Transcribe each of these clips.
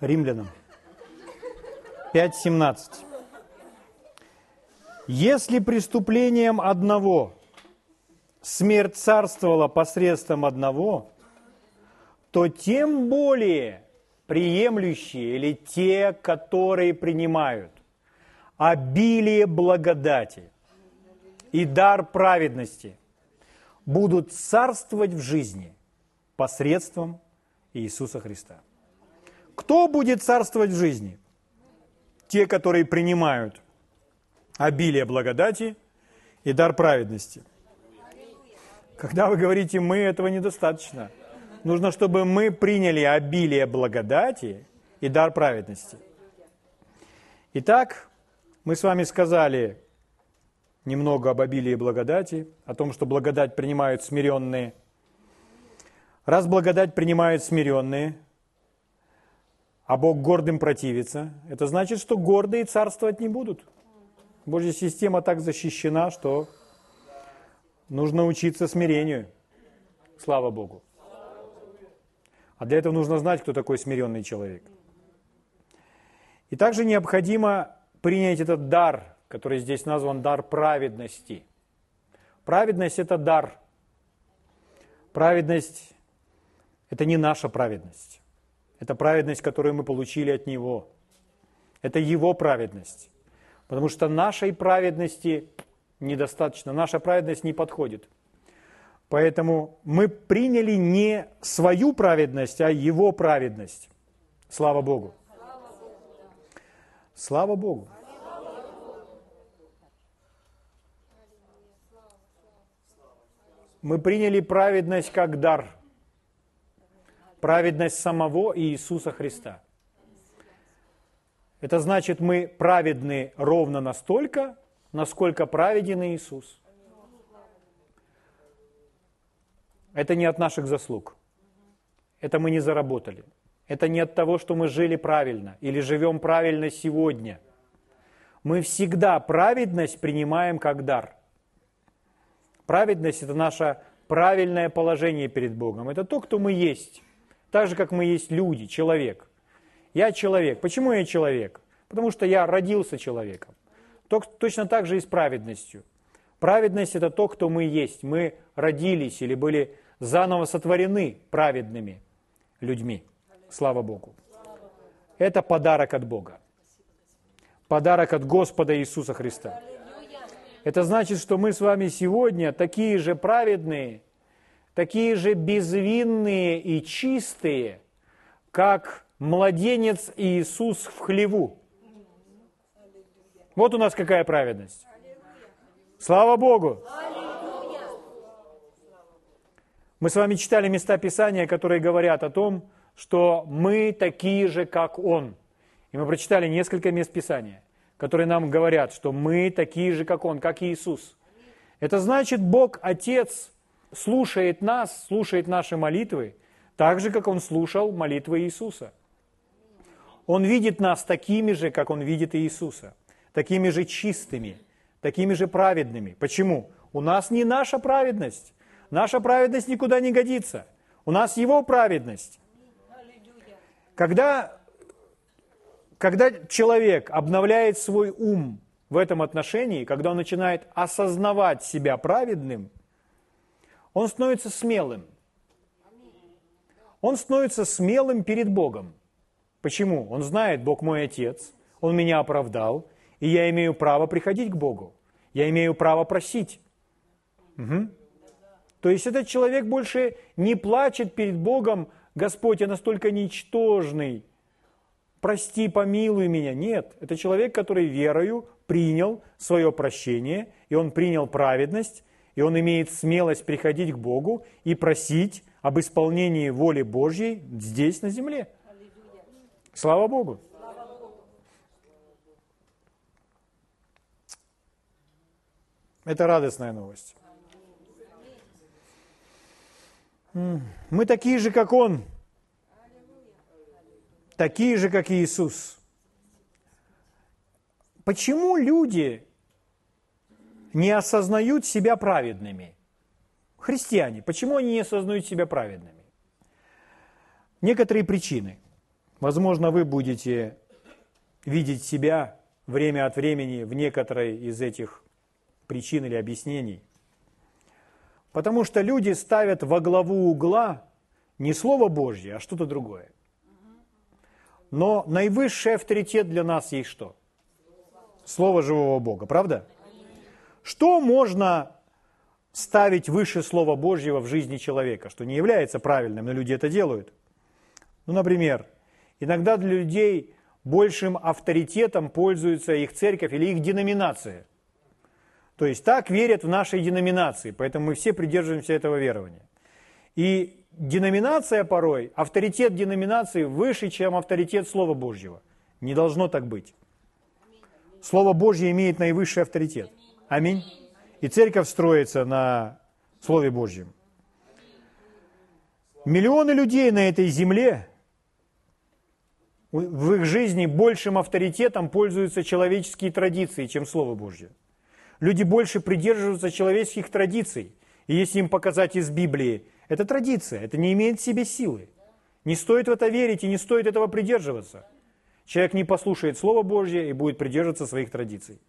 Римлянам 5.17. Если преступлением одного смерть царствовала посредством одного, то тем более приемлющие или те, которые принимают обилие благодати и дар праведности, будут царствовать в жизни посредством Иисуса Христа. Кто будет царствовать в жизни? Те, которые принимают обилие благодати и дар праведности. Когда вы говорите «мы», этого недостаточно. Нужно, чтобы мы приняли обилие благодати и дар праведности. Итак, мы с вами сказали немного об обилии благодати, о том, что благодать принимают смиренные. Раз благодать принимают смиренные, а Бог гордым противится, это значит, что гордые царствовать не будут. Божья система так защищена, что нужно учиться смирению. Слава Богу. А для этого нужно знать, кто такой смиренный человек. И также необходимо принять этот дар, который здесь назван дар праведности. Праведность – это дар. Праведность – это не наша праведность. Это праведность, которую мы получили от Него. Это Его праведность. Потому что нашей праведности недостаточно. Наша праведность не подходит. Поэтому мы приняли не свою праведность, а Его праведность. Слава Богу. Слава Богу. Мы приняли праведность как дар. Праведность самого Иисуса Христа. Это значит, мы праведны ровно настолько, насколько праведен Иисус. Это не от наших заслуг. Это мы не заработали. Это не от того, что мы жили правильно или живем правильно сегодня. Мы всегда праведность принимаем как дар – Праведность – это наше правильное положение перед Богом. Это то, кто мы есть. Так же, как мы есть люди, человек. Я человек. Почему я человек? Потому что я родился человеком. Точно так же и с праведностью. Праведность – это то, кто мы есть. Мы родились или были заново сотворены праведными людьми. Слава Богу. Это подарок от Бога. Подарок от Господа Иисуса Христа. Это значит, что мы с вами сегодня такие же праведные, такие же безвинные и чистые, как младенец Иисус в хлеву. Вот у нас какая праведность. Слава Богу! Мы с вами читали места Писания, которые говорят о том, что мы такие же, как Он. И мы прочитали несколько мест Писания которые нам говорят, что мы такие же, как Он, как Иисус. Это значит, Бог Отец слушает нас, слушает наши молитвы, так же, как Он слушал молитвы Иисуса. Он видит нас такими же, как Он видит Иисуса, такими же чистыми, такими же праведными. Почему? У нас не наша праведность. Наша праведность никуда не годится. У нас Его праведность. Когда когда человек обновляет свой ум в этом отношении, когда он начинает осознавать себя праведным, он становится смелым. Он становится смелым перед Богом. Почему? Он знает, Бог мой Отец, Он меня оправдал, и я имею право приходить к Богу. Я имею право просить. Угу. То есть этот человек больше не плачет перед Богом, Господь, я настолько ничтожный, прости, помилуй меня. Нет, это человек, который верою принял свое прощение, и он принял праведность, и он имеет смелость приходить к Богу и просить об исполнении воли Божьей здесь, на земле. Слава Богу. Это радостная новость. Мы такие же, как Он такие же, как Иисус. Почему люди не осознают себя праведными? Христиане, почему они не осознают себя праведными? Некоторые причины. Возможно, вы будете видеть себя время от времени в некоторой из этих причин или объяснений. Потому что люди ставят во главу угла не Слово Божье, а что-то другое. Но наивысший авторитет для нас есть что? Слово живого Бога, правда? Что можно ставить выше Слова Божьего в жизни человека, что не является правильным, но люди это делают? Ну, например, иногда для людей большим авторитетом пользуется их церковь или их деноминация. То есть так верят в нашей деноминации, поэтому мы все придерживаемся этого верования. И деноминация порой, авторитет деноминации выше, чем авторитет Слова Божьего. Не должно так быть. Слово Божье имеет наивысший авторитет. Аминь. И церковь строится на Слове Божьем. Миллионы людей на этой земле в их жизни большим авторитетом пользуются человеческие традиции, чем Слово Божье. Люди больше придерживаются человеческих традиций. И если им показать из Библии, это традиция, это не имеет в себе силы. Не стоит в это верить и не стоит этого придерживаться. Человек не послушает Слово Божье и будет придерживаться своих традиций.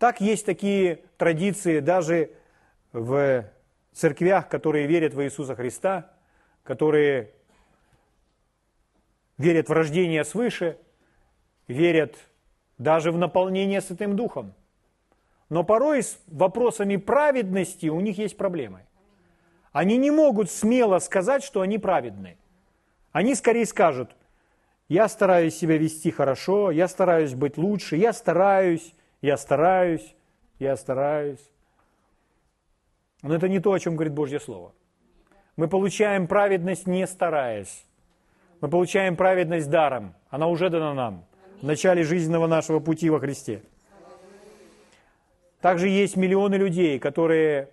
Так есть такие традиции даже в церквях, которые верят в Иисуса Христа, которые верят в рождение свыше, верят даже в наполнение Святым Духом. Но порой с вопросами праведности у них есть проблемы. Они не могут смело сказать, что они праведны. Они скорее скажут, я стараюсь себя вести хорошо, я стараюсь быть лучше, я стараюсь, я стараюсь, я стараюсь. Но это не то, о чем говорит Божье Слово. Мы получаем праведность не стараясь. Мы получаем праведность даром. Она уже дана нам в начале жизненного нашего пути во Христе. Также есть миллионы людей, которые,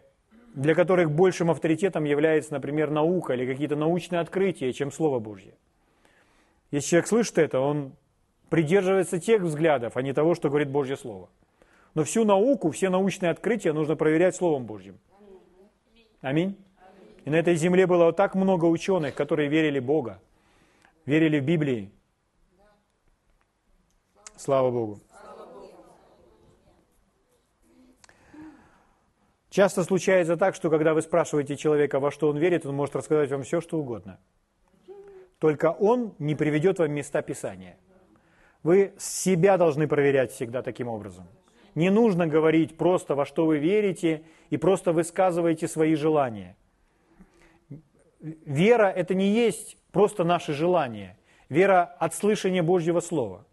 для которых большим авторитетом является, например, наука или какие-то научные открытия, чем Слово Божье. Если человек слышит это, он придерживается тех взглядов, а не того, что говорит Божье Слово. Но всю науку, все научные открытия нужно проверять Словом Божьим. Аминь. И на этой земле было так много ученых, которые верили Бога, верили в Библии. Слава Богу. Часто случается так, что когда вы спрашиваете человека, во что он верит, он может рассказать вам все, что угодно. Только он не приведет вам места Писания. Вы себя должны проверять всегда таким образом. Не нужно говорить просто, во что вы верите, и просто высказываете свои желания. Вера – это не есть просто наши желания. Вера от слышания Божьего Слова.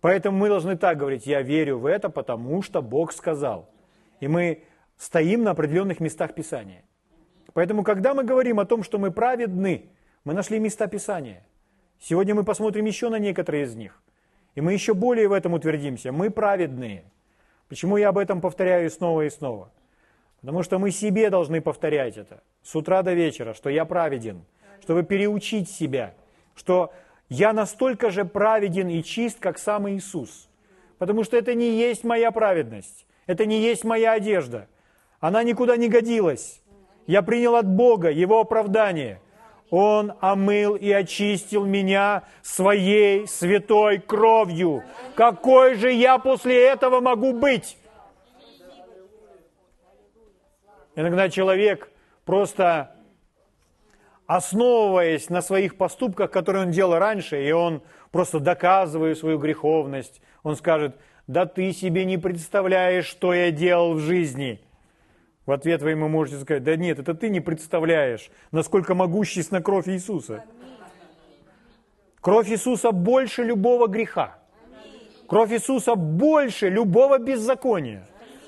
Поэтому мы должны так говорить, я верю в это, потому что Бог сказал. И мы стоим на определенных местах Писания. Поэтому, когда мы говорим о том, что мы праведны, мы нашли места Писания. Сегодня мы посмотрим еще на некоторые из них. И мы еще более в этом утвердимся. Мы праведные. Почему я об этом повторяю снова и снова? Потому что мы себе должны повторять это с утра до вечера, что я праведен, чтобы переучить себя, что я настолько же праведен и чист, как сам Иисус. Потому что это не есть моя праведность, это не есть моя одежда. Она никуда не годилась. Я принял от Бога Его оправдание. Он омыл и очистил меня своей святой кровью. Какой же я после этого могу быть? Иногда человек просто основываясь на своих поступках, которые он делал раньше, и он просто доказывая свою греховность, он скажет, да ты себе не представляешь, что я делал в жизни. В ответ вы ему можете сказать, да нет, это ты не представляешь, насколько могущественна кровь Иисуса. Кровь Иисуса больше любого греха. Кровь Иисуса больше любого беззакония.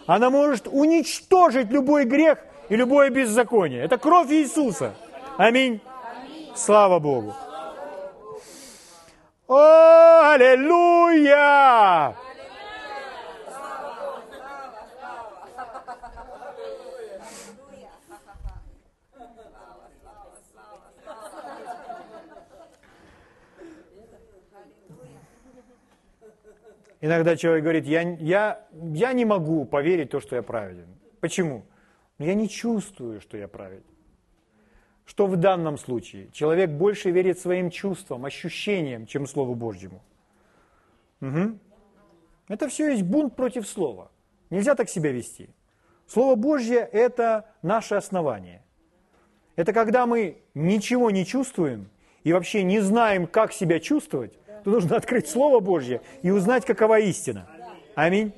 Она может уничтожить любой грех и любое беззаконие. Это кровь Иисуса. Аминь. Слава Богу. О, аллилуйя! Иногда человек говорит, я, я, я не могу поверить в то, что я праведен. Почему? Но я не чувствую, что я праведен. что в данном случае человек больше верит своим чувствам, ощущениям, чем Слову Божьему. Угу. Это все есть бунт против Слова. Нельзя так себя вести. Слово Божье – это наше основание. Это когда мы ничего не чувствуем и вообще не знаем, как себя чувствовать, то нужно открыть Слово Божье и узнать, какова истина. Аминь.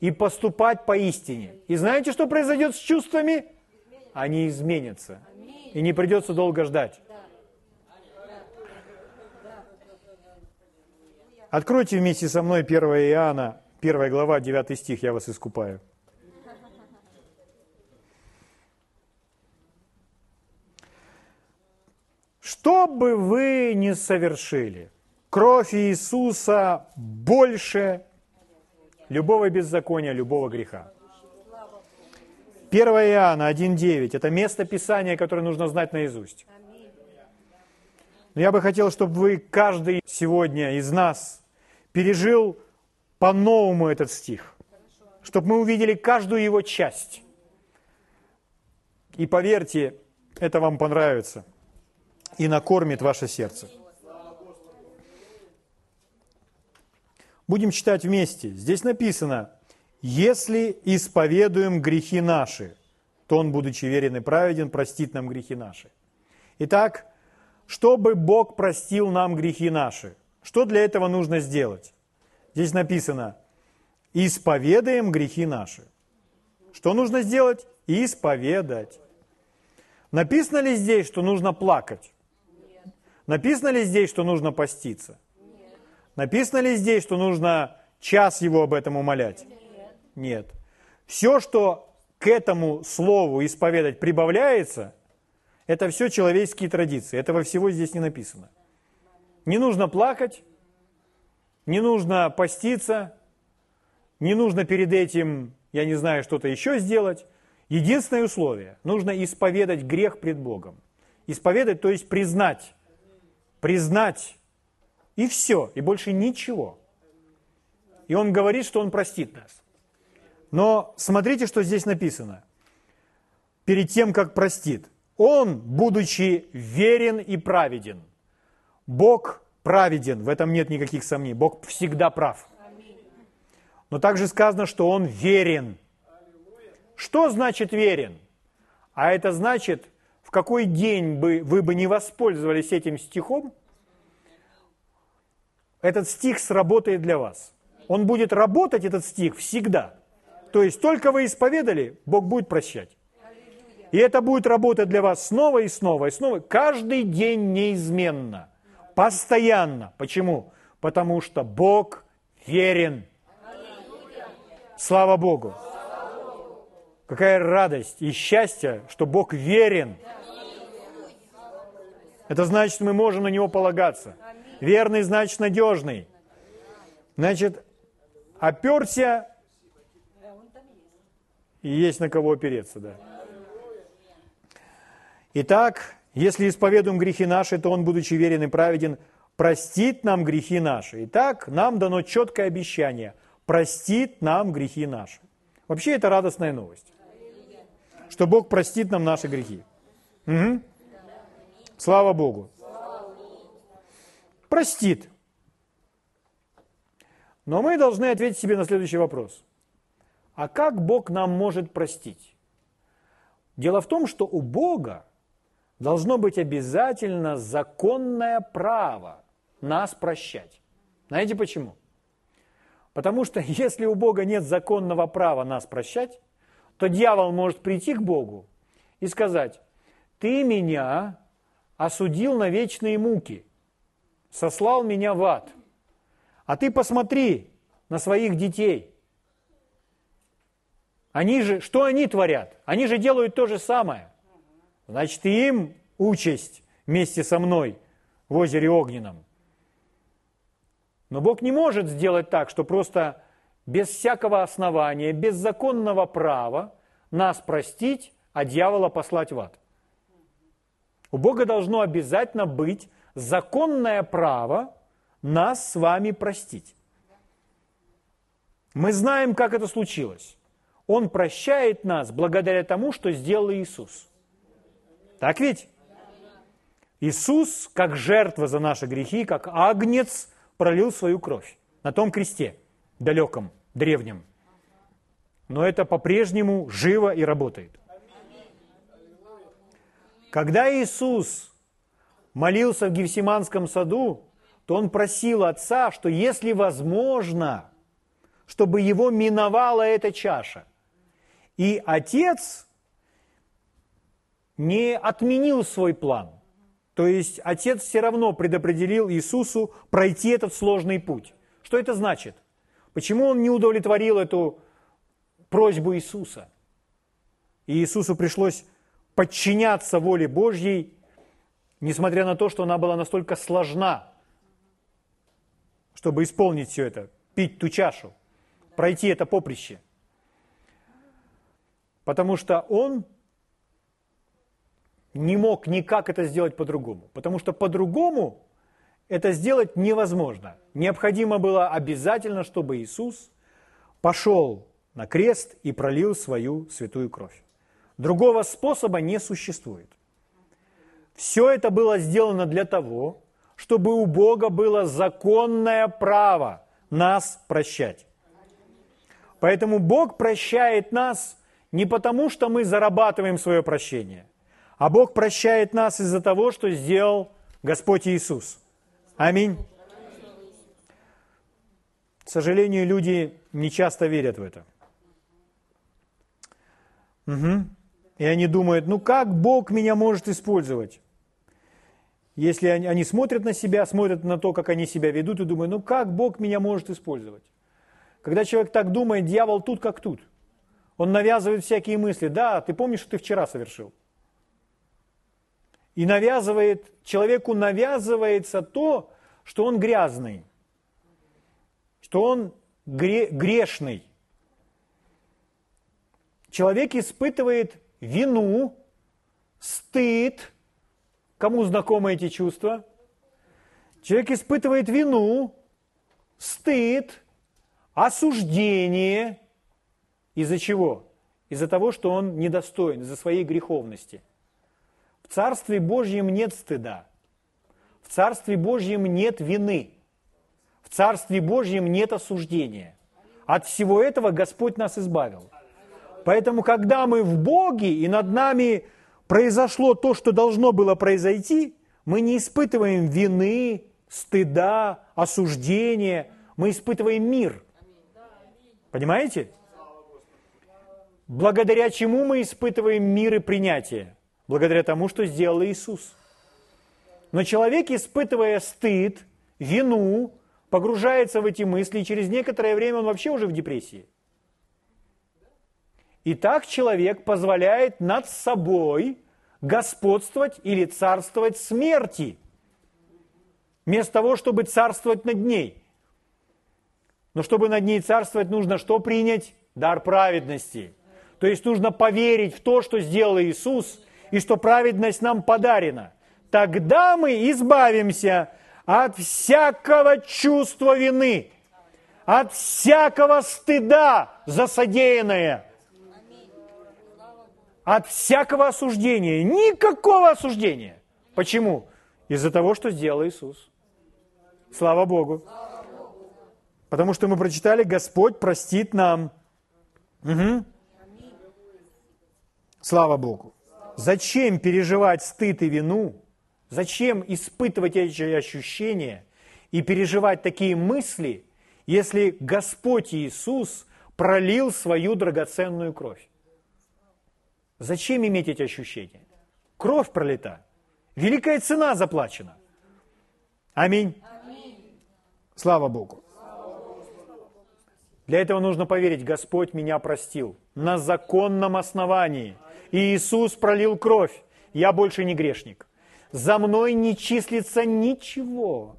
И поступать по истине. И знаете, что произойдет с чувствами? Они изменятся. И не придется долго ждать. Откройте вместе со мной 1 Иоанна, 1 глава, 9 стих, я вас искупаю. Что бы вы ни совершили, кровь Иисуса больше любого беззакония, любого греха. 1 Иоанна 1.9 – это место Писания, которое нужно знать наизусть. Но я бы хотел, чтобы вы, каждый сегодня из нас, пережил по-новому этот стих, чтобы мы увидели каждую его часть. И поверьте, это вам понравится и накормит ваше сердце. Будем читать вместе. Здесь написано, если исповедуем грехи наши, то Он, будучи верен и праведен, простит нам грехи наши. Итак, чтобы Бог простил нам грехи наши, что для этого нужно сделать? Здесь написано, исповедаем грехи наши. Что нужно сделать? Исповедать. Написано ли здесь, что нужно плакать? Написано ли здесь, что нужно поститься? Написано ли здесь, что нужно час его об этом умолять? Нет. Все, что к этому слову исповедать прибавляется, это все человеческие традиции. Этого всего здесь не написано. Не нужно плакать, не нужно поститься, не нужно перед этим, я не знаю, что-то еще сделать. Единственное условие – нужно исповедать грех пред Богом. Исповедать, то есть признать. Признать и все, и больше ничего. И он говорит, что он простит нас. Но смотрите, что здесь написано. Перед тем, как простит. Он, будучи верен и праведен. Бог праведен, в этом нет никаких сомнений. Бог всегда прав. Но также сказано, что Он верен. Что значит верен? А это значит, в какой день бы вы бы не воспользовались этим стихом – этот стих сработает для вас. Он будет работать, этот стих, всегда. То есть только вы исповедали, Бог будет прощать. И это будет работать для вас снова и снова и снова, каждый день неизменно, постоянно. Почему? Потому что Бог верен. Слава Богу. Какая радость и счастье, что Бог верен. Это значит, мы можем на Него полагаться. Верный значит надежный. Значит, оперся, и есть на кого опереться, да. Итак, если исповедуем грехи наши, то Он, будучи верен и праведен, простит нам грехи наши. Итак, нам дано четкое обещание – простит нам грехи наши. Вообще это радостная новость, что Бог простит нам наши грехи. Угу. Слава Богу простит. Но мы должны ответить себе на следующий вопрос. А как Бог нам может простить? Дело в том, что у Бога должно быть обязательно законное право нас прощать. Знаете почему? Потому что если у Бога нет законного права нас прощать, то дьявол может прийти к Богу и сказать, ты меня осудил на вечные муки сослал меня в ад. А ты посмотри на своих детей. Они же, что они творят? Они же делают то же самое. Значит, и им участь вместе со мной в озере Огненном. Но Бог не может сделать так, что просто без всякого основания, без законного права нас простить, а дьявола послать в ад. У Бога должно обязательно быть законное право нас с вами простить. Мы знаем, как это случилось. Он прощает нас благодаря тому, что сделал Иисус. Так ведь? Иисус, как жертва за наши грехи, как агнец, пролил свою кровь на том кресте, далеком, древнем. Но это по-прежнему живо и работает. Когда Иисус молился в Гефсиманском саду, то он просил Отца, что если возможно, чтобы его миновала эта чаша. И Отец не отменил свой план. То есть Отец все равно предопределил Иисусу пройти этот сложный путь. Что это значит? Почему он не удовлетворил эту просьбу Иисуса? И Иисусу пришлось подчиняться воле Божьей, несмотря на то, что она была настолько сложна, чтобы исполнить все это, пить ту чашу, пройти это поприще. Потому что он не мог никак это сделать по-другому. Потому что по-другому это сделать невозможно. Необходимо было обязательно, чтобы Иисус пошел на крест и пролил свою святую кровь. Другого способа не существует. Все это было сделано для того, чтобы у Бога было законное право нас прощать. Поэтому Бог прощает нас не потому, что мы зарабатываем свое прощение – а Бог прощает нас из-за того, что сделал Господь Иисус. Аминь. К сожалению, люди не часто верят в это. Угу. И они думают, ну как Бог меня может использовать? Если они, они смотрят на себя, смотрят на то, как они себя ведут, и думают, ну как Бог меня может использовать? Когда человек так думает, дьявол тут как тут. Он навязывает всякие мысли. Да, ты помнишь, что ты вчера совершил? И навязывает, человеку навязывается то, что он грязный, что он гре, грешный. Человек испытывает вину, стыд. Кому знакомы эти чувства? Человек испытывает вину, стыд, осуждение. Из-за чего? Из-за того, что он недостоин, из-за своей греховности – в Царстве Божьем нет стыда. В Царстве Божьем нет вины. В Царстве Божьем нет осуждения. От всего этого Господь нас избавил. Поэтому, когда мы в Боге, и над нами произошло то, что должно было произойти, мы не испытываем вины, стыда, осуждения, мы испытываем мир. Понимаете? Благодаря чему мы испытываем мир и принятие? благодаря тому, что сделал Иисус. Но человек, испытывая стыд, вину, погружается в эти мысли, и через некоторое время он вообще уже в депрессии. И так человек позволяет над собой господствовать или царствовать смерти, вместо того, чтобы царствовать над ней. Но чтобы над ней царствовать, нужно что принять? Дар праведности. То есть нужно поверить в то, что сделал Иисус, и что праведность нам подарена, тогда мы избавимся от всякого чувства вины, от всякого стыда за содеянное, от всякого осуждения. Никакого осуждения. Почему? Из-за того, что сделал Иисус. Слава Богу. Потому что мы прочитали, Господь простит нам. Угу. Слава Богу. Зачем переживать стыд и вину? Зачем испытывать эти ощущения и переживать такие мысли, если Господь Иисус пролил свою драгоценную кровь? Зачем иметь эти ощущения? Кровь пролита. Великая цена заплачена. Аминь. Аминь. Слава Богу. Для этого нужно поверить, Господь меня простил на законном основании – и Иисус пролил кровь. Я больше не грешник. За мной не числится ничего.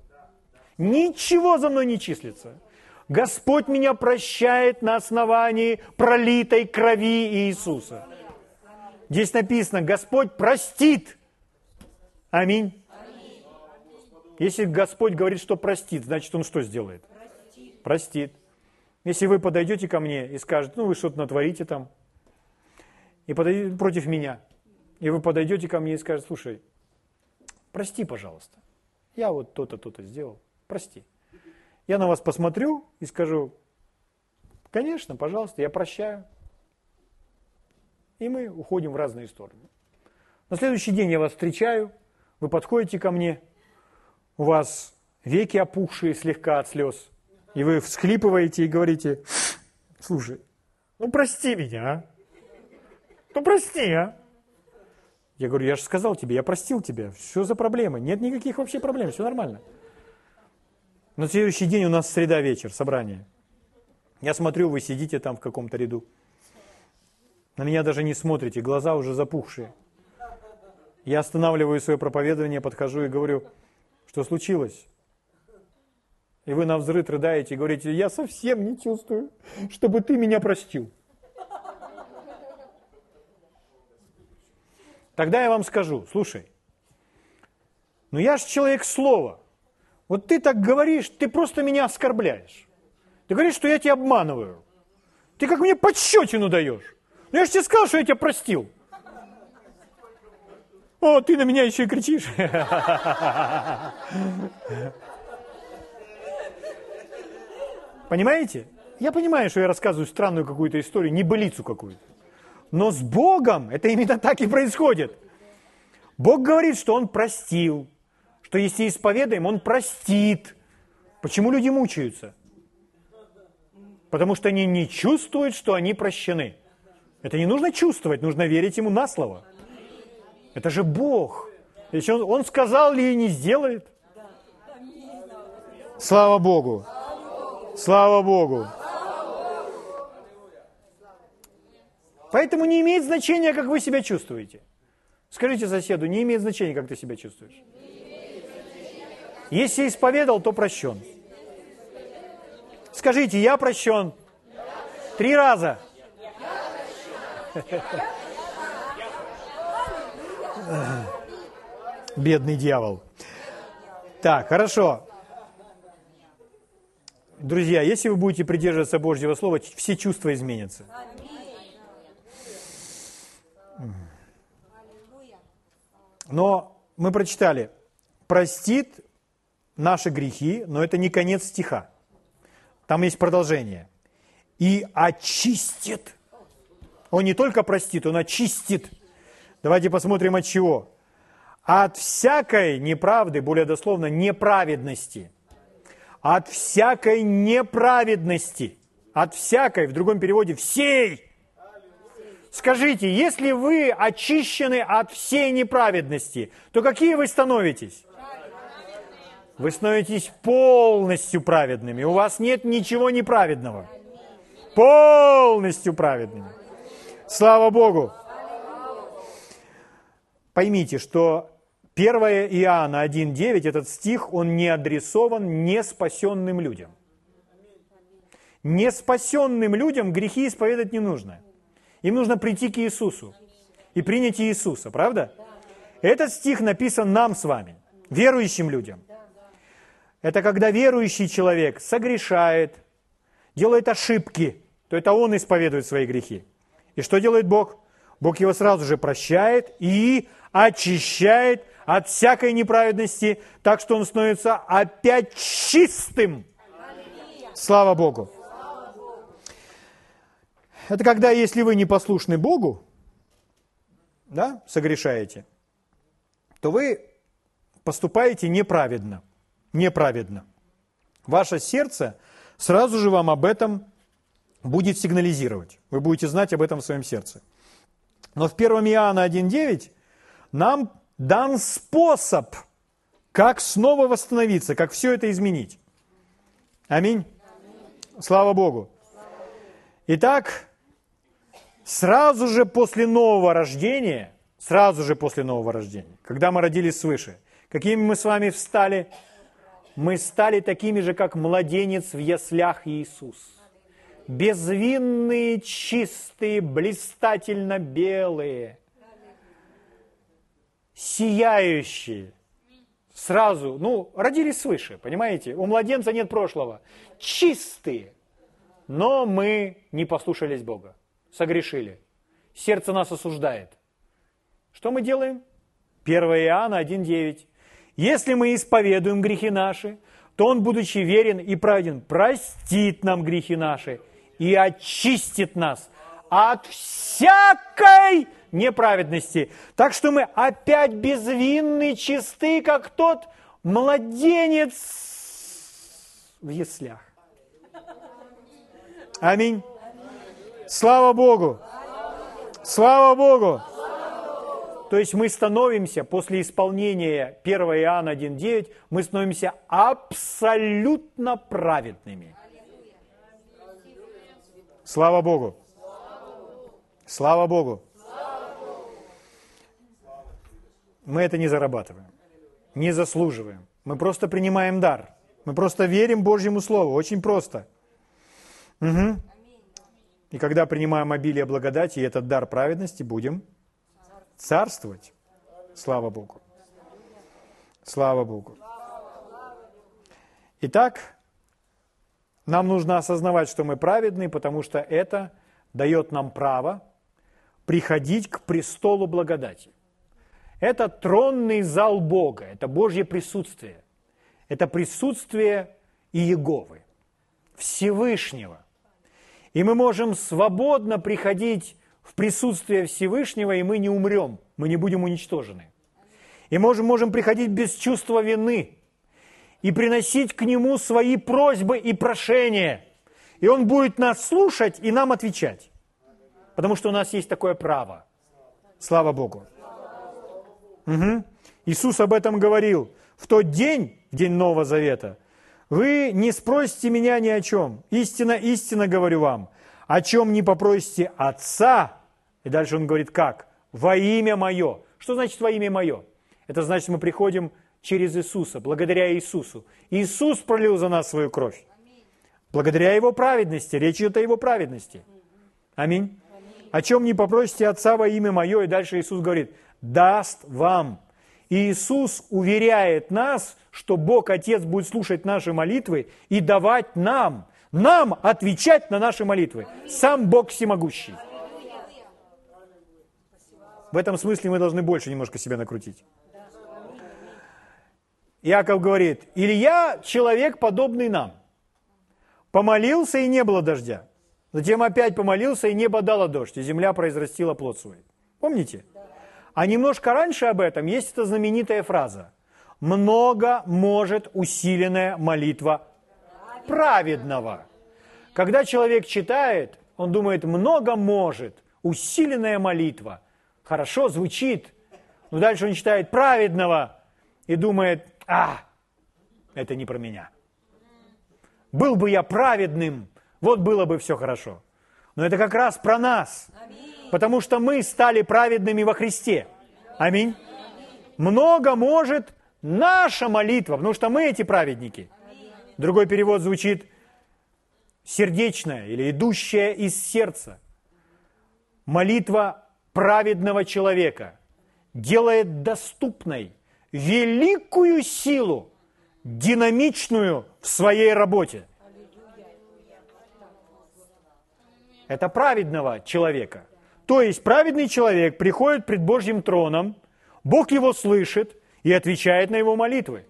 Ничего за мной не числится. Господь меня прощает на основании пролитой крови Иисуса. Здесь написано, Господь простит. Аминь. Если Господь говорит, что простит, значит, Он что сделает? Простит. простит. Если вы подойдете ко мне и скажете, ну вы что-то натворите там, и подойдете против меня. И вы подойдете ко мне и скажете, слушай, прости, пожалуйста. Я вот то-то, то-то сделал, прости. Я на вас посмотрю и скажу, конечно, пожалуйста, я прощаю. И мы уходим в разные стороны. На следующий день я вас встречаю, вы подходите ко мне, у вас веки опухшие слегка от слез, и вы всхлипываете и говорите, слушай, ну прости меня, а? Ну прости, а? Я говорю, я же сказал тебе, я простил тебя, что за проблемы? Нет никаких вообще проблем, все нормально. На следующий день у нас среда вечер, собрание. Я смотрю, вы сидите там в каком-то ряду. На меня даже не смотрите, глаза уже запухшие. Я останавливаю свое проповедование, подхожу и говорю, что случилось? И вы на взрыв рыдаете и говорите, я совсем не чувствую, чтобы ты меня простил. Тогда я вам скажу, слушай, ну я же человек слова. Вот ты так говоришь, ты просто меня оскорбляешь. Ты говоришь, что я тебя обманываю. Ты как мне подщетину даешь. Ну я же тебе сказал, что я тебя простил. О, ты на меня еще и кричишь. Понимаете? Я понимаю, что я рассказываю странную какую-то историю, небылицу какую-то. Но с Богом это именно так и происходит. Бог говорит, что Он простил, что если исповедаем, Он простит. Почему люди мучаются? Потому что они не чувствуют, что они прощены. Это не нужно чувствовать, нужно верить Ему на слово. Это же Бог. Если он, он сказал ли и не сделает? Слава Богу. Слава Богу. Поэтому не имеет значения, как вы себя чувствуете. Скажите соседу, не имеет значения, как ты себя чувствуешь. Если исповедал, то прощен. Скажите, я прощен. Три раза. Бедный дьявол. Так, хорошо. Друзья, если вы будете придерживаться Божьего Слова, все чувства изменятся. Но мы прочитали, простит наши грехи, но это не конец стиха. Там есть продолжение. И очистит. Он не только простит, он очистит. Давайте посмотрим от чего. От всякой неправды, более дословно, неправедности. От всякой неправедности. От всякой, в другом переводе, всей Скажите, если вы очищены от всей неправедности, то какие вы становитесь? Вы становитесь полностью праведными. У вас нет ничего неправедного. Полностью праведными. Слава Богу. Поймите, что 1 Иоанна 1.9, этот стих, он не адресован неспасенным людям. Неспасенным людям грехи исповедать не нужно. Им нужно прийти к Иисусу и принять Иисуса, правда? Этот стих написан нам с вами, верующим людям. Это когда верующий человек согрешает, делает ошибки, то это он исповедует свои грехи. И что делает Бог? Бог его сразу же прощает и очищает от всякой неправедности, так что он становится опять чистым. Слава Богу. Это когда, если вы не послушны Богу, да, согрешаете, то вы поступаете неправедно. Неправедно. Ваше сердце сразу же вам об этом будет сигнализировать. Вы будете знать об этом в своем сердце. Но в 1 Иоанна 1.9 нам дан способ, как снова восстановиться, как все это изменить. Аминь. Слава Богу. Итак, Сразу же после нового рождения, сразу же после нового рождения, когда мы родились свыше, какими мы с вами встали? Мы стали такими же, как младенец в яслях Иисус. Безвинные, чистые, блистательно белые, сияющие. Сразу, ну, родились свыше, понимаете? У младенца нет прошлого. Чистые. Но мы не послушались Бога согрешили. Сердце нас осуждает. Что мы делаем? 1 Иоанна 1.9. Если мы исповедуем грехи наши, то Он, будучи верен и праведен, простит нам грехи наши и очистит нас от всякой неправедности. Так что мы опять безвинны, чисты, как тот младенец в яслях. Аминь. Слава Богу. Слава Богу. То есть мы становимся после исполнения 1 Иоанна 1.9, мы становимся абсолютно праведными. Слава Богу. Слава Богу. Мы это не зарабатываем, не заслуживаем. Мы просто принимаем дар. Мы просто верим Божьему Слову. Очень просто. Угу. И когда принимаем обилие благодати и этот дар праведности, будем царствовать. Слава Богу. Слава Богу. Итак, нам нужно осознавать, что мы праведны, потому что это дает нам право приходить к престолу благодати. Это тронный зал Бога, это Божье присутствие. Это присутствие Иеговы, Всевышнего. И мы можем свободно приходить в присутствие Всевышнего, и мы не умрем, мы не будем уничтожены. И можем, можем приходить без чувства вины и приносить к Нему свои просьбы и прошения. И Он будет нас слушать и нам отвечать. Потому что у нас есть такое право. Слава Богу. Угу. Иисус об этом говорил. В тот день, в день Нового Завета, вы не спросите меня ни о чем. Истинно, истинно говорю вам. О чем не попросите Отца. И дальше он говорит, как? Во имя Мое. Что значит во имя Мое? Это значит, мы приходим через Иисуса, благодаря Иисусу. Иисус пролил за нас свою кровь. Благодаря Его праведности. Речь идет о Его праведности. Аминь. О чем не попросите Отца во имя Мое. И дальше Иисус говорит, даст вам. И Иисус уверяет нас, что Бог Отец будет слушать наши молитвы и давать нам, нам отвечать на наши молитвы. Сам Бог всемогущий. В этом смысле мы должны больше немножко себя накрутить. Яков говорит, Илья человек, подобный нам. Помолился, и не было дождя. Затем опять помолился, и небо дало дождь, и земля произрастила плод свой. Помните? А немножко раньше об этом есть эта знаменитая фраза. «Много может усиленная молитва праведного». Когда человек читает, он думает, много может усиленная молитва. Хорошо звучит, но дальше он читает праведного и думает, а, это не про меня. Был бы я праведным, вот было бы все хорошо. Но это как раз про нас. Потому что мы стали праведными во Христе. Аминь. Много может наша молитва, потому что мы эти праведники. Другой перевод звучит сердечная или идущая из сердца. Молитва праведного человека делает доступной великую силу, динамичную в своей работе. Это праведного человека – то есть праведный человек приходит пред Божьим троном, Бог его слышит и отвечает на его молитвы.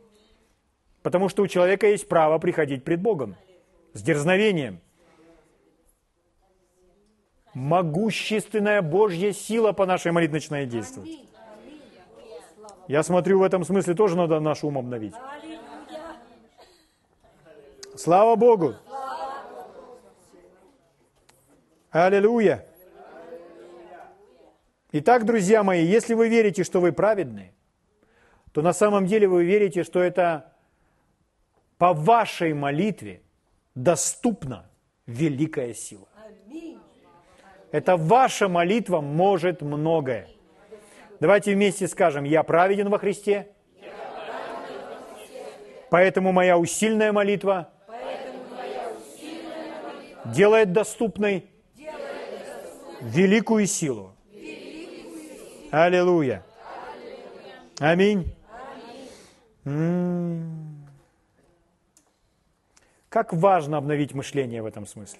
Потому что у человека есть право приходить пред Богом с дерзновением. Могущественная Божья сила по нашей молитве начинает действовать. Я смотрю, в этом смысле тоже надо наш ум обновить. Слава Богу! Аллилуйя! Итак, друзья мои, если вы верите, что вы праведны, то на самом деле вы верите, что это по вашей молитве доступна великая сила. Это ваша молитва может многое. Давайте вместе скажем, я праведен во Христе, поэтому моя усильная молитва, делает доступной великую силу. Аллилуйя. Аминь. Как важно обновить мышление в этом смысле.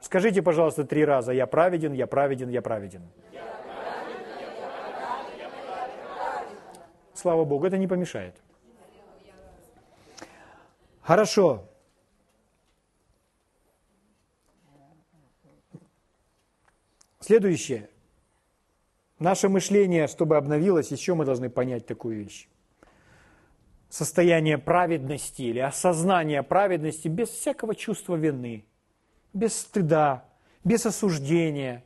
Скажите, пожалуйста, три раза, я праведен, я праведен, я праведен. Слава Богу, это не помешает. Хорошо. Следующее. Наше мышление, чтобы обновилось, еще мы должны понять такую вещь. Состояние праведности или осознание праведности без всякого чувства вины, без стыда, без осуждения.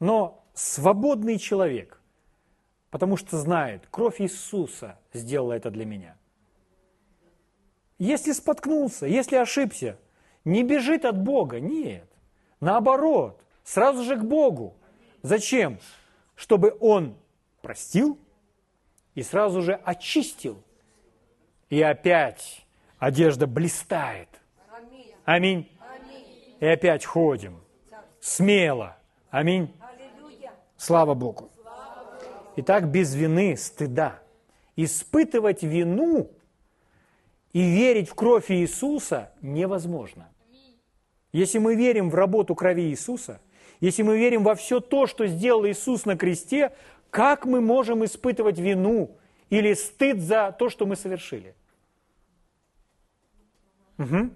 Но свободный человек, потому что знает, кровь Иисуса сделала это для меня. Если споткнулся, если ошибся, не бежит от Бога, нет. Наоборот, сразу же к Богу. Зачем? Чтобы Он простил и сразу же очистил. И опять одежда блистает. Аминь. И опять ходим. Смело. Аминь. Слава Богу. Итак, без вины, стыда. Испытывать вину и верить в кровь Иисуса невозможно. Если мы верим в работу крови Иисуса, если мы верим во все то, что сделал Иисус на кресте, как мы можем испытывать вину или стыд за то, что мы совершили? Угу.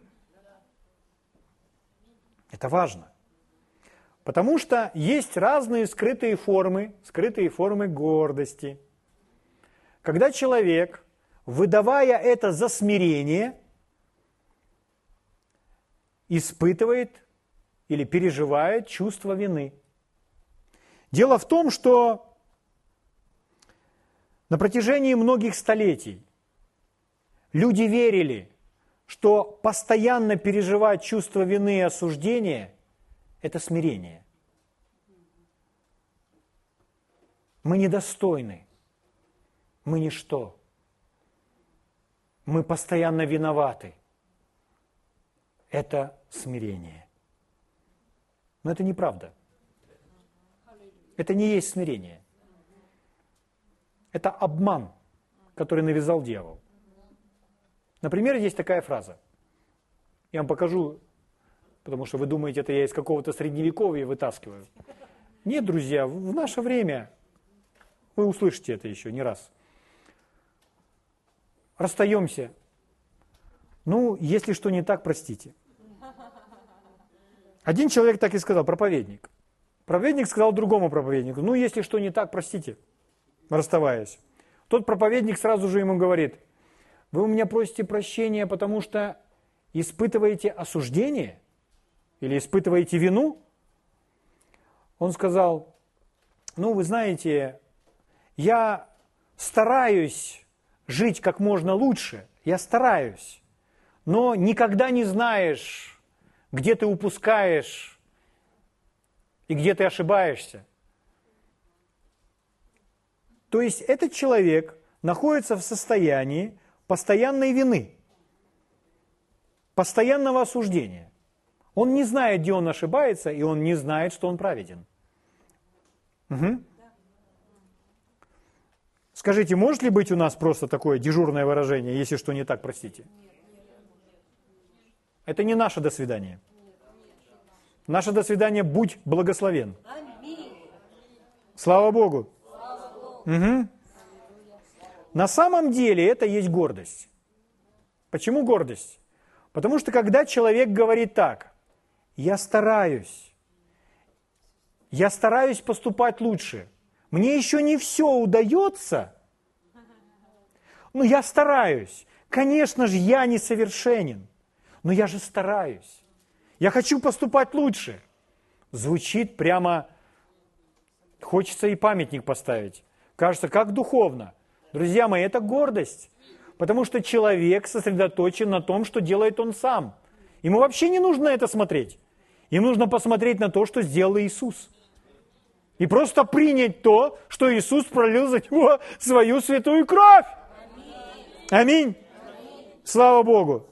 Это важно. Потому что есть разные скрытые формы, скрытые формы гордости. Когда человек, выдавая это за смирение, испытывает или переживает чувство вины. Дело в том, что на протяжении многих столетий люди верили, что постоянно переживать чувство вины и осуждения – это смирение. Мы недостойны, мы ничто, мы постоянно виноваты. Это смирение. Но это неправда. Это не есть смирение. Это обман, который навязал дьявол. Например, есть такая фраза. Я вам покажу, потому что вы думаете, это я из какого-то средневековья вытаскиваю. Нет, друзья, в наше время вы услышите это еще не раз. Расстаемся. Ну, если что не так, простите. Один человек так и сказал, проповедник. Проповедник сказал другому проповеднику, ну, если что не так, простите, расставаясь. Тот проповедник сразу же ему говорит, вы у меня просите прощения, потому что испытываете осуждение или испытываете вину? Он сказал, ну, вы знаете, я стараюсь жить как можно лучше, я стараюсь, но никогда не знаешь, где ты упускаешь и где ты ошибаешься. То есть этот человек находится в состоянии постоянной вины, постоянного осуждения. Он не знает, где он ошибается, и он не знает, что он праведен. Угу. Скажите, может ли быть у нас просто такое дежурное выражение, если что не так, простите? Это не наше до свидания. Наше до свидания будь благословен. Слава Богу. Угу. На самом деле это есть гордость. Почему гордость? Потому что когда человек говорит так, я стараюсь, я стараюсь поступать лучше, мне еще не все удается, но я стараюсь. Конечно же, я несовершенен но я же стараюсь. Я хочу поступать лучше. Звучит прямо, хочется и памятник поставить. Кажется, как духовно. Друзья мои, это гордость. Потому что человек сосредоточен на том, что делает он сам. Ему вообще не нужно это смотреть. Им нужно посмотреть на то, что сделал Иисус. И просто принять то, что Иисус пролил за него свою святую кровь. Аминь. Аминь. Слава Богу.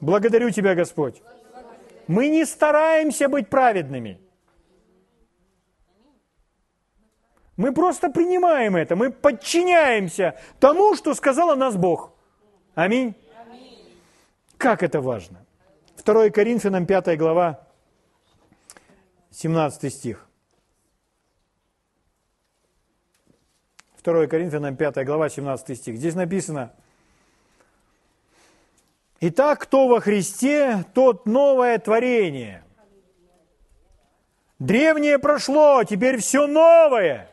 Благодарю Тебя, Господь. Мы не стараемся быть праведными. Мы просто принимаем это, мы подчиняемся тому, что сказал о нас Бог. Аминь. Как это важно. 2 Коринфянам 5 глава, 17 стих. 2 Коринфянам 5 глава, 17 стих. Здесь написано – Итак, кто во Христе, тот новое творение. Древнее прошло, теперь все новое.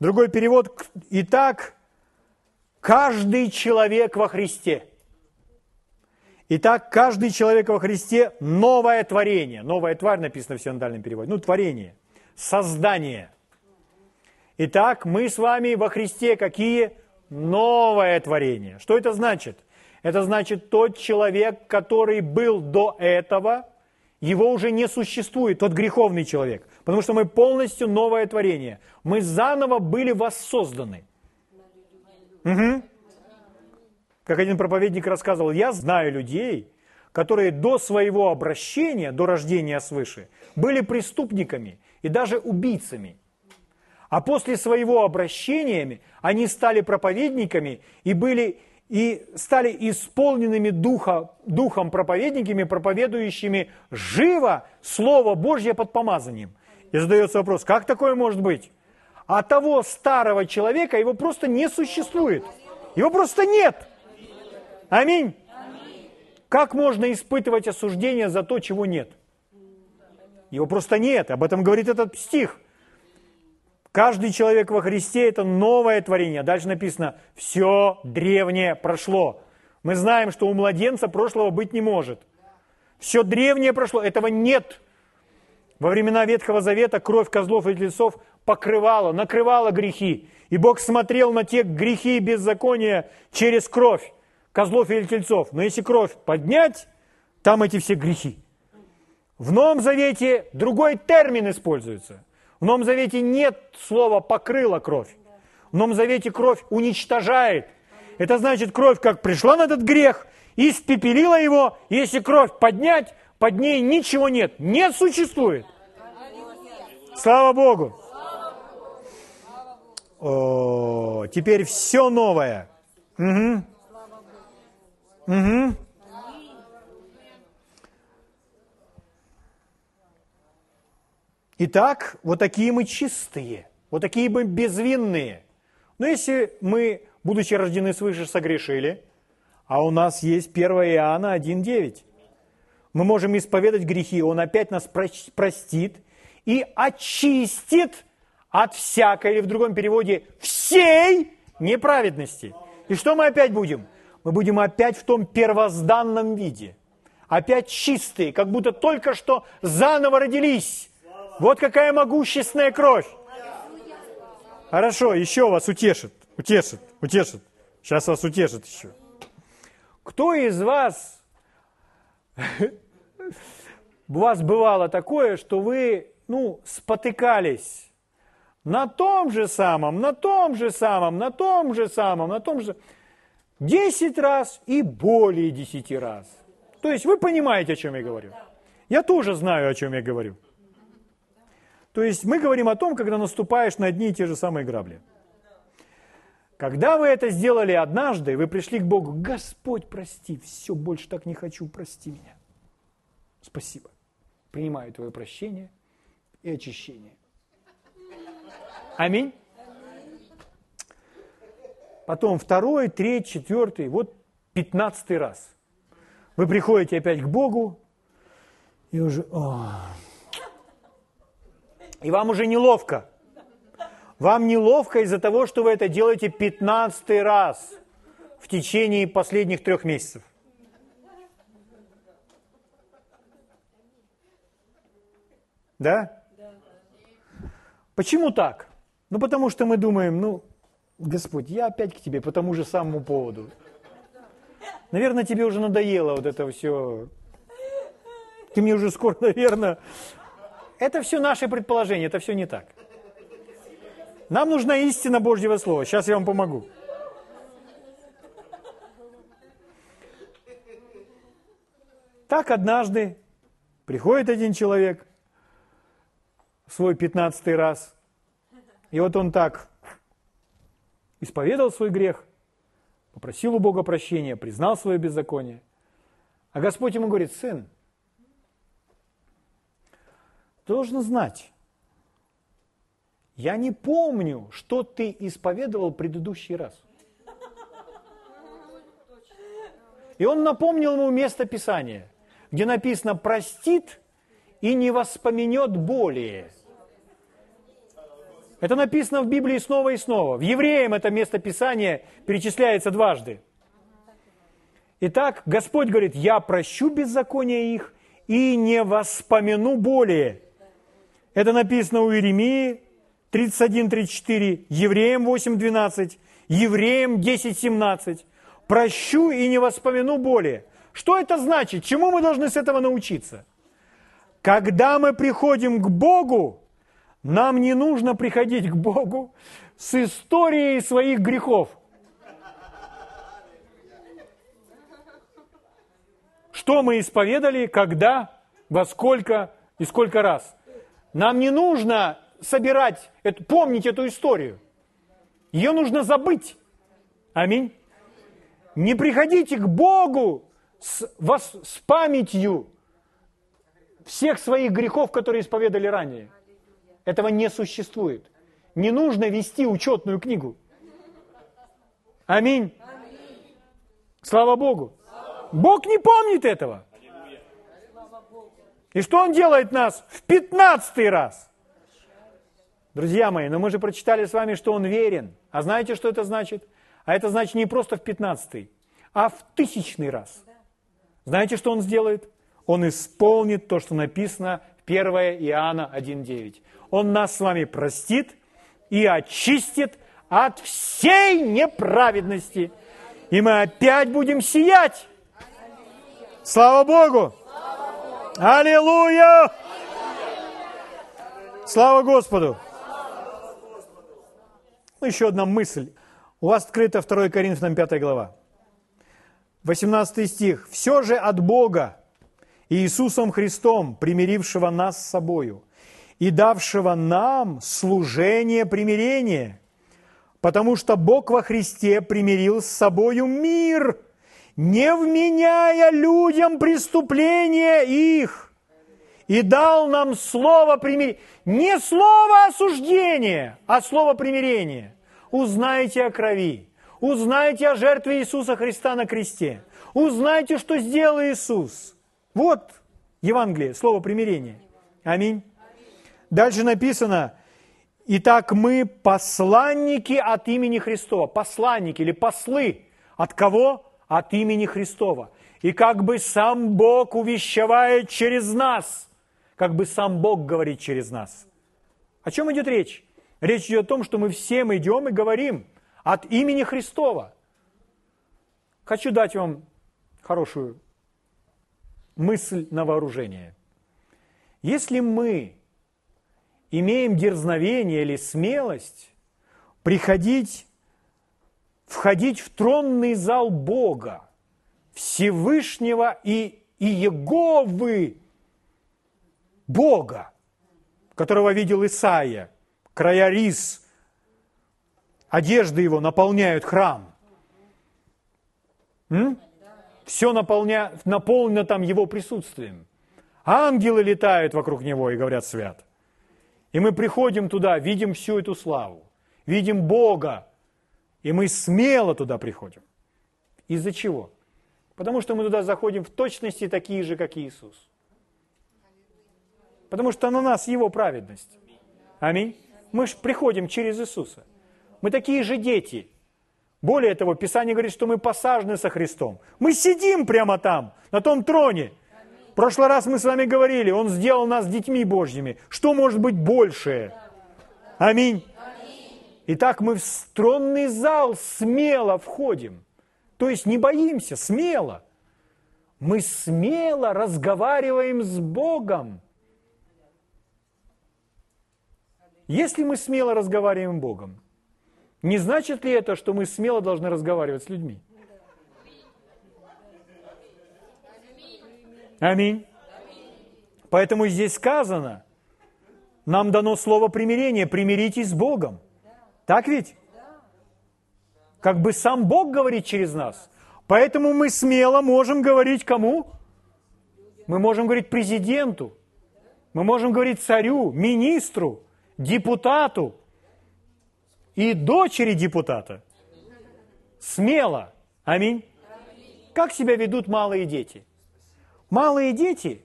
Другой перевод. Итак, каждый человек во Христе. Итак, каждый человек во Христе – новое творение. Новая тварь написано в синодальном переводе. Ну, творение, создание. Итак, мы с вами во Христе какие? Новое творение. Что это значит? Это значит, тот человек, который был до этого, его уже не существует, тот греховный человек. Потому что мы полностью новое творение. Мы заново были воссозданы. Угу. Как один проповедник рассказывал, я знаю людей, которые до своего обращения, до рождения свыше, были преступниками и даже убийцами. А после своего обращения они стали проповедниками и были и стали исполненными духа, духом проповедниками, проповедующими живо Слово Божье под помазанием. И задается вопрос, как такое может быть? А того старого человека его просто не существует. Его просто нет. Аминь. Как можно испытывать осуждение за то, чего нет? Его просто нет. Об этом говорит этот стих. Каждый человек во Христе – это новое творение. Дальше написано «все древнее прошло». Мы знаем, что у младенца прошлого быть не может. Все древнее прошло, этого нет. Во времена Ветхого Завета кровь козлов и тельцов покрывала, накрывала грехи. И Бог смотрел на те грехи и беззакония через кровь козлов или тельцов. Но если кровь поднять, там эти все грехи. В Новом Завете другой термин используется – в Новом Завете нет слова «покрыла кровь». В Новом Завете кровь уничтожает. Это значит, кровь как пришла на этот грех, испепелила его, если кровь поднять, под ней ничего нет, не существует. Слава Богу! О, теперь все новое. Угу. Угу. Итак, вот такие мы чистые, вот такие мы безвинные. Но если мы, будучи рождены свыше, согрешили, а у нас есть 1 Иоанна 1.9, мы можем исповедать грехи, Он опять нас простит и очистит от всякой, или в другом переводе, всей неправедности. И что мы опять будем? Мы будем опять в том первозданном виде. Опять чистые, как будто только что заново родились вот какая могущественная кровь. Хорошо, еще вас утешит, утешит, утешит. Сейчас вас утешит еще. Кто из вас, у вас бывало такое, что вы, ну, спотыкались на том же самом, на том же самом, на том же самом, на том же, десять раз и более десяти раз. То есть вы понимаете, о чем я говорю. Я тоже знаю, о чем я говорю. То есть мы говорим о том, когда наступаешь на одни и те же самые грабли. Когда вы это сделали однажды, вы пришли к Богу, Господь, прости, все, больше так не хочу, прости меня. Спасибо. Принимаю твое прощение и очищение. Аминь. Потом второй, третий, четвертый, вот пятнадцатый раз. Вы приходите опять к Богу, и уже... О, и вам уже неловко. Вам неловко из-за того, что вы это делаете пятнадцатый раз в течение последних трех месяцев. Да? Почему так? Ну, потому что мы думаем, ну, Господь, я опять к тебе по тому же самому поводу. Наверное, тебе уже надоело вот это все. Ты мне уже скоро, наверное, это все наши предположения, это все не так. Нам нужна истина Божьего Слова. Сейчас я вам помогу. Так однажды приходит один человек в свой пятнадцатый раз, и вот он так исповедал свой грех, попросил у Бога прощения, признал свое беззаконие. А Господь ему говорит, сын, должен знать, я не помню, что ты исповедовал предыдущий раз. И он напомнил ему место Писания, где написано «простит и не воспоменет более». Это написано в Библии снова и снова. В Евреям это место Писания перечисляется дважды. Итак, Господь говорит, я прощу беззаконие их и не воспомяну более. Это написано у Иеремии 31-34, Евреям 8-12, Евреям 10-17. Прощу и не воспомяну более. Что это значит? Чему мы должны с этого научиться? Когда мы приходим к Богу, нам не нужно приходить к Богу с историей своих грехов. Что мы исповедали, когда, во сколько и сколько раз. Нам не нужно собирать, помнить эту историю. Ее нужно забыть. Аминь. Не приходите к Богу с, вас, с памятью всех своих грехов, которые исповедали ранее. Этого не существует. Не нужно вести учетную книгу. Аминь. Слава Богу. Бог не помнит этого. И что Он делает нас в пятнадцатый раз? Друзья мои, но мы же прочитали с вами, что Он верен. А знаете, что это значит? А это значит не просто в пятнадцатый, а в тысячный раз. Знаете, что Он сделает? Он исполнит то, что написано в 1 Иоанна 1.9. Он нас с вами простит и очистит от всей неправедности. И мы опять будем сиять. Слава Богу! Аллилуйя! Слава Господу! Ну, еще одна мысль. У вас открыта 2 Коринфянам 5 глава. 18 стих. «Все же от Бога, Иисусом Христом, примирившего нас с собою, и давшего нам служение примирения, потому что Бог во Христе примирил с собою мир, не вменяя людям преступления их, и дал нам слово примирения. Не слово осуждения, а слово примирения. Узнайте о крови, узнайте о жертве Иисуса Христа на кресте, узнайте, что сделал Иисус. Вот Евангелие, слово примирения. Аминь. Дальше написано, Итак, мы посланники от имени Христова. Посланники или послы. От кого? От имени Христова. И как бы сам Бог увещевает через нас. Как бы сам Бог говорит через нас. О чем идет речь? Речь идет о том, что мы всем идем и говорим от имени Христова. Хочу дать вам хорошую мысль на вооружение. Если мы имеем дерзновение или смелость приходить, входить в тронный зал Бога, Всевышнего и, и Еговы, Бога, которого видел Исаия, края рис, одежды его наполняют храм. М? Все наполня... наполнено там его присутствием. Ангелы летают вокруг него и говорят свят. И мы приходим туда, видим всю эту славу, видим Бога, и мы смело туда приходим. Из-за чего? Потому что мы туда заходим в точности такие же, как Иисус. Потому что на нас Его праведность. Аминь. Мы же приходим через Иисуса. Мы такие же дети. Более того, Писание говорит, что мы посажены со Христом. Мы сидим прямо там, на том троне – в прошлый раз мы с вами говорили, Он сделал нас детьми Божьими. Что может быть большее? Аминь. Итак, мы в стронный зал смело входим. То есть не боимся, смело. Мы смело разговариваем с Богом. Если мы смело разговариваем с Богом, не значит ли это, что мы смело должны разговаривать с людьми? Аминь. Поэтому здесь сказано, нам дано слово примирения, примиритесь с Богом. Так ведь? Как бы сам Бог говорит через нас. Поэтому мы смело можем говорить кому? Мы можем говорить президенту, мы можем говорить царю, министру, депутату и дочери депутата. Смело. Аминь. Как себя ведут малые дети? Малые дети,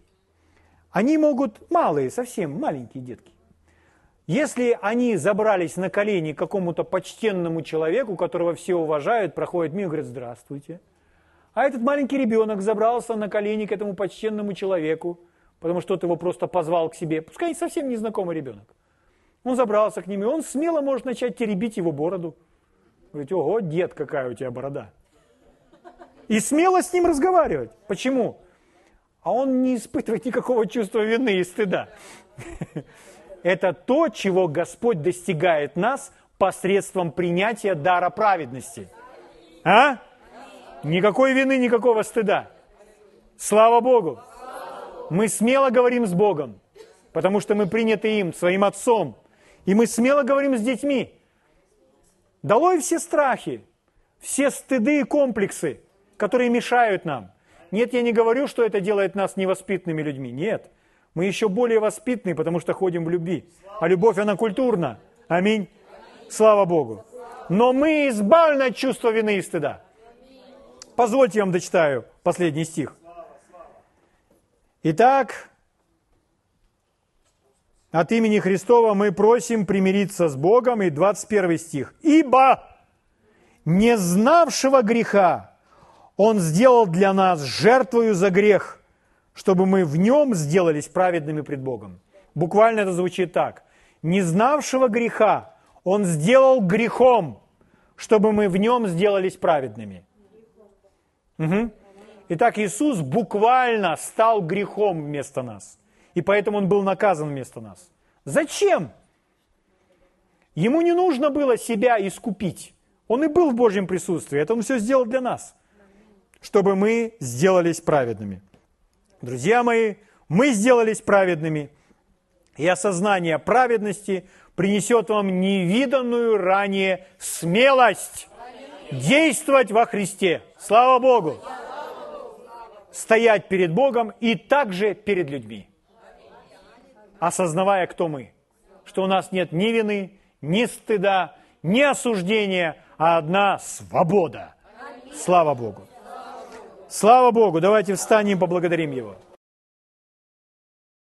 они могут, малые, совсем маленькие детки, если они забрались на колени к какому-то почтенному человеку, которого все уважают, проходят мимо и говорят «Здравствуйте», а этот маленький ребенок забрался на колени к этому почтенному человеку, потому что тот его просто позвал к себе, пускай совсем незнакомый ребенок. Он забрался к ним, и он смело может начать теребить его бороду. Говорить, ого, дед, какая у тебя борода. И смело с ним разговаривать. Почему? А он не испытывает никакого чувства вины и стыда. Это то, чего Господь достигает нас посредством принятия дара праведности. А? Никакой вины, никакого стыда. Слава Богу. Мы смело говорим с Богом, потому что мы приняты им, своим Отцом. И мы смело говорим с детьми. Долой все страхи, все стыды и комплексы, которые мешают нам. Нет, я не говорю, что это делает нас невоспитанными людьми. Нет. Мы еще более воспитанные, потому что ходим в любви. А любовь, она культурна. Аминь. Слава Богу. Но мы избавлены от чувства вины и стыда. Позвольте я вам дочитаю последний стих. Итак, от имени Христова мы просим примириться с Богом. И 21 стих. «Ибо не знавшего греха Он сделал для нас жертвою за грех, чтобы мы в нем сделались праведными пред Богом». Буквально это звучит так. «Не знавшего греха Он сделал грехом, чтобы мы в нем сделались праведными». Угу. Итак, Иисус буквально стал грехом вместо нас. И поэтому Он был наказан вместо нас. Зачем? Ему не нужно было себя искупить. Он и был в Божьем присутствии. Это Он все сделал для нас, чтобы мы сделались праведными. Друзья мои, мы сделались праведными, и осознание праведности принесет вам невиданную ранее смелость действовать во Христе. Слава Богу! Стоять перед Богом и также перед людьми, осознавая, кто мы. Что у нас нет ни вины, ни стыда, ни осуждения, а одна свобода. Слава Богу! Слава Богу! Давайте встанем и поблагодарим Его.